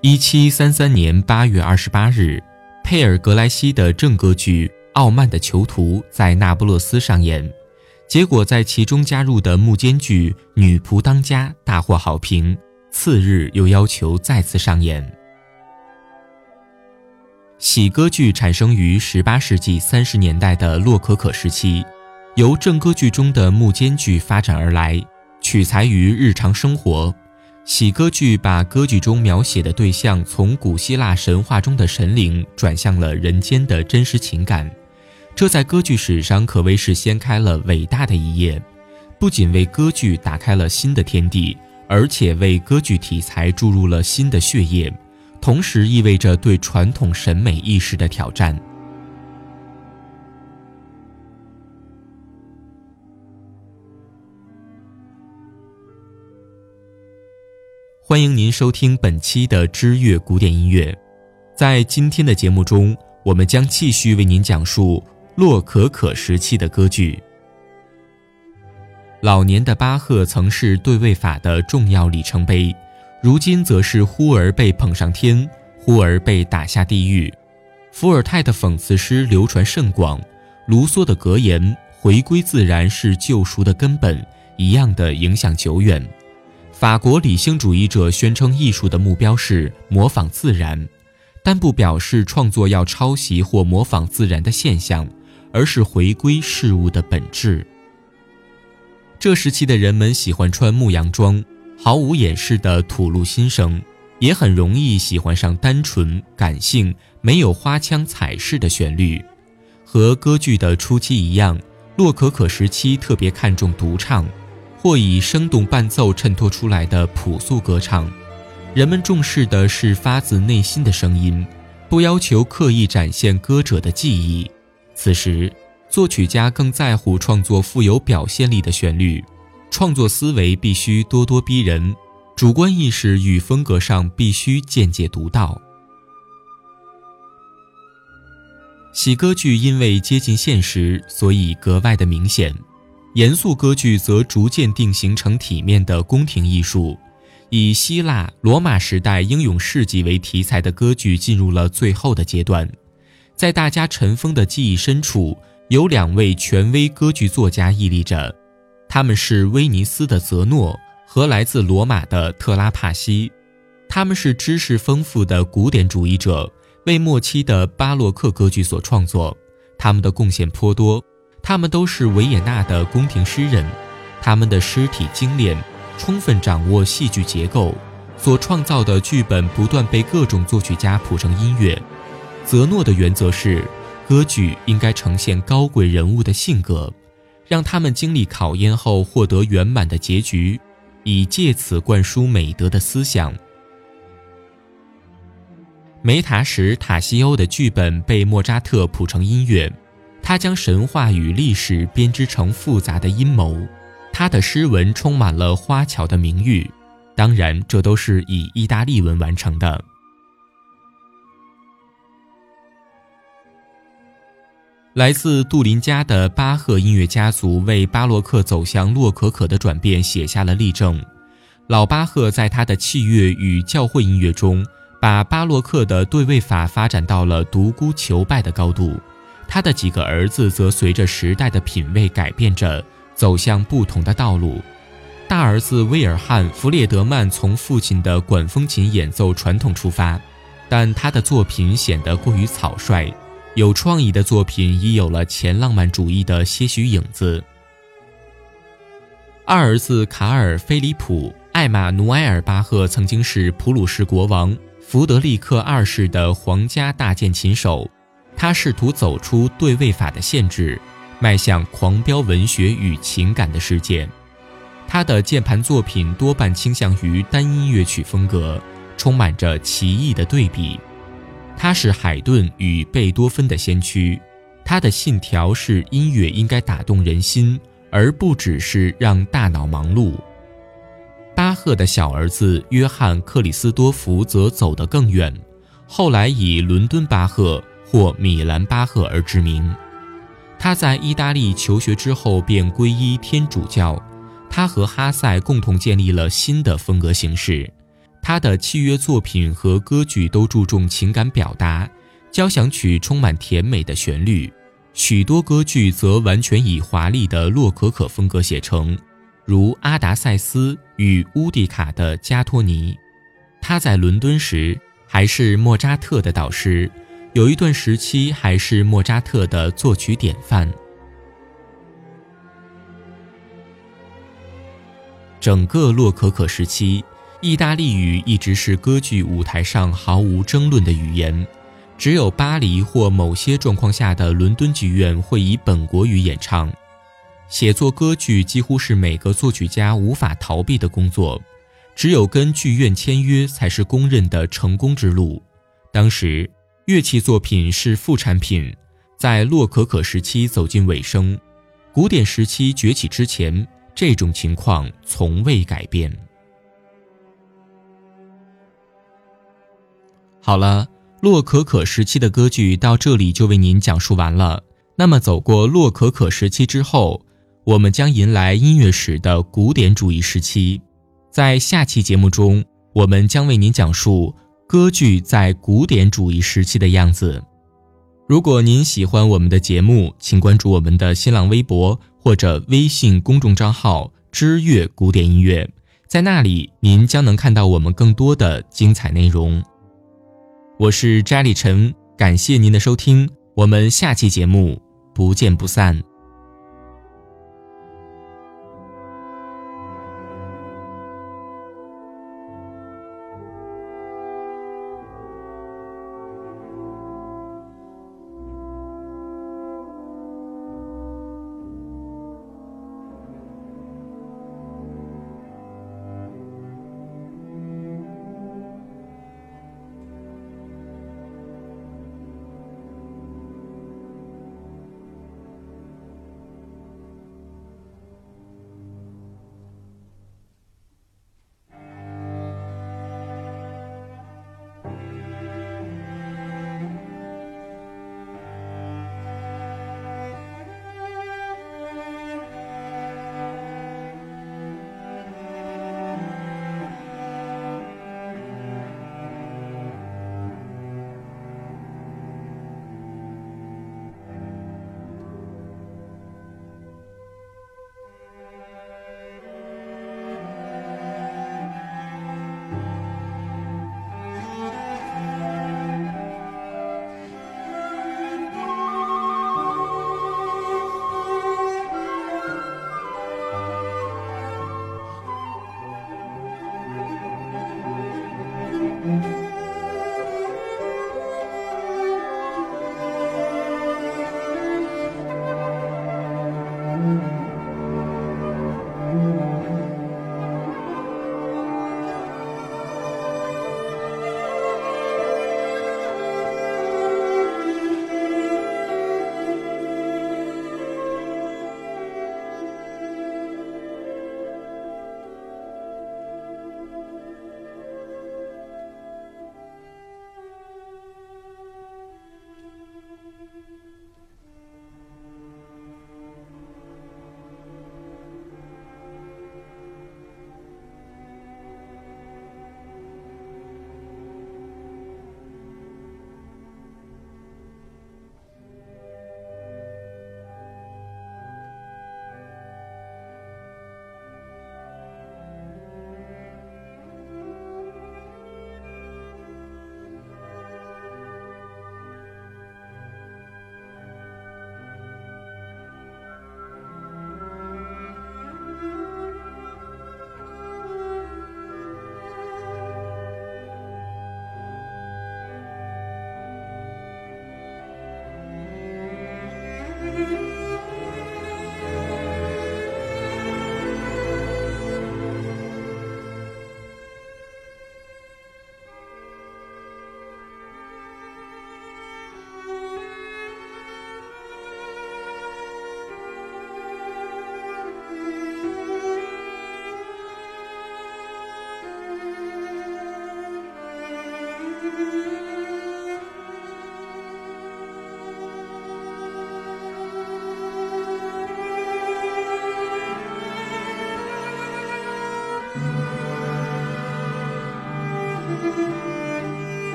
一七三三年八月二十八日，佩尔格莱西的正歌剧《傲慢的囚徒》在那不勒斯上演，结果在其中加入的幕间剧《女仆当家》大获好评。次日又要求再次上演。喜歌剧产生于十八世纪三十年代的洛可可时期，由正歌剧中的幕间剧发展而来，取材于日常生活。喜歌剧把歌剧中描写的对象从古希腊神话中的神灵转向了人间的真实情感，这在歌剧史上可谓是掀开了伟大的一页，不仅为歌剧打开了新的天地，而且为歌剧题材注入了新的血液。同时意味着对传统审美意识的挑战。欢迎您收听本期的知乐古典音乐。在今天的节目中，我们将继续为您讲述洛可可时期的歌剧。老年的巴赫曾是对位法的重要里程碑。如今则是忽而被捧上天，忽而被打下地狱。伏尔泰的讽刺诗流传甚广，卢梭的格言“回归自然是救赎的根本”一样的影响久远。法国理性主义者宣称艺术的目标是模仿自然，但不表示创作要抄袭或模仿自然的现象，而是回归事物的本质。这时期的人们喜欢穿牧羊装。毫无掩饰的吐露心声，也很容易喜欢上单纯、感性、没有花腔彩饰的旋律。和歌剧的初期一样，洛可可时期特别看重独唱，或以生动伴奏衬托出来的朴素歌唱。人们重视的是发自内心的声音，不要求刻意展现歌者的技艺。此时，作曲家更在乎创作富有表现力的旋律。创作思维必须咄咄逼人，主观意识与风格上必须见解独到。喜歌剧因为接近现实，所以格外的明显；严肃歌剧则逐渐定型成体面的宫廷艺术。以希腊、罗马时代英勇事迹为题材的歌剧进入了最后的阶段。在大家尘封的记忆深处，有两位权威歌剧作家屹立着。他们是威尼斯的泽诺和来自罗马的特拉帕西，他们是知识丰富的古典主义者，为末期的巴洛克歌剧所创作。他们的贡献颇多，他们都是维也纳的宫廷诗人，他们的诗体精炼，充分掌握戏剧结构，所创造的剧本不断被各种作曲家谱成音乐。泽诺的原则是，歌剧应该呈现高贵人物的性格。让他们经历考验后获得圆满的结局，以借此灌输美德的思想。梅塔什塔西欧的剧本被莫扎特谱成音乐，他将神话与历史编织成复杂的阴谋，他的诗文充满了花巧的名誉，当然，这都是以意大利文完成的。来自杜林家的巴赫音乐家族为巴洛克走向洛可可的转变写下了例证。老巴赫在他的器乐与教会音乐中，把巴洛克的对位法发展到了独孤求败的高度。他的几个儿子则随着时代的品味改变着，走向不同的道路。大儿子威尔汉·弗列德曼从父亲的管风琴演奏传统出发，但他的作品显得过于草率。有创意的作品已有了前浪漫主义的些许影子。二儿子卡尔·菲利普·艾玛努埃尔·巴赫曾经是普鲁士国王弗德利克二世的皇家大键琴手，他试图走出对位法的限制，迈向狂飙文学与情感的世界。他的键盘作品多半倾向于单音乐曲风格，充满着奇异的对比。他是海顿与贝多芬的先驱，他的信条是音乐应该打动人心，而不只是让大脑忙碌。巴赫的小儿子约翰克里斯多福则走得更远，后来以伦敦巴赫或米兰巴赫而知名。他在意大利求学之后便皈依天主教，他和哈塞共同建立了新的风格形式。他的器乐作品和歌剧都注重情感表达，交响曲充满甜美的旋律，许多歌剧则完全以华丽的洛可可风格写成，如《阿达塞斯与乌迪卡的加托尼》。他在伦敦时还是莫扎特的导师，有一段时期还是莫扎特的作曲典范。整个洛可可时期，意大利语一直是歌剧舞台上毫无争论的语言，只有巴黎或某些状况下的伦敦剧院会以本国语演唱。写作歌剧几乎是每个作曲家无法逃避的工作，只有跟剧院签约才是公认的成功之路。当时，乐器作品是副产品，在洛可可时期走进尾声，古典时期崛起之前。这种情况从未改变。好了，洛可可时期的歌剧到这里就为您讲述完了。那么，走过洛可可时期之后，我们将迎来音乐史的古典主义时期。在下期节目中，我们将为您讲述歌剧在古典主义时期的样子。如果您喜欢我们的节目，请关注我们的新浪微博。或者微信公众账号“知乐古典音乐”，在那里您将能看到我们更多的精彩内容。我是扎里晨，感谢您的收听，我们下期节目不见不散。